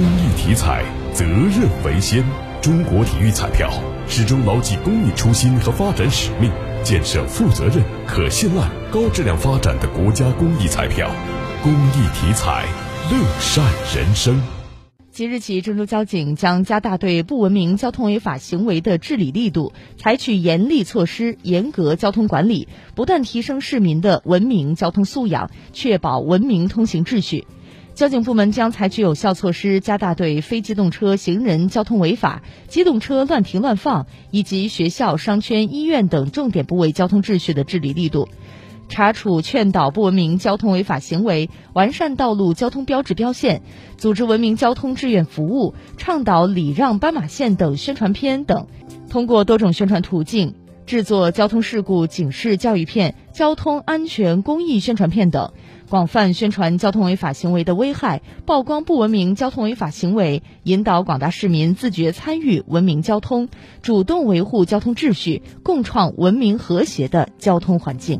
公益体彩，责任为先。中国体育彩票始终牢记公益初心和发展使命，建设负责任、可信赖、高质量发展的国家公益彩票。公益体彩，乐善人生。即日起，郑州交警将加大对不文明交通违法行为的治理力度，采取严厉措施，严格交通管理，不断提升市民的文明交通素养，确保文明通行秩序。交警部门将采取有效措施，加大对非机动车行人交通违法、机动车乱停乱放以及学校、商圈、医院等重点部位交通秩序的治理力度，查处劝导不文明交通违法行为，完善道路交通标志标线，组织文明交通志愿服务，倡导礼让斑马线等宣传片等，通过多种宣传途径制作交通事故警示教育片、交通安全公益宣传片等。广泛宣传交通违法行为的危害，曝光不文明交通违法行为，引导广大市民自觉参与文明交通，主动维护交通秩序，共创文明和谐的交通环境。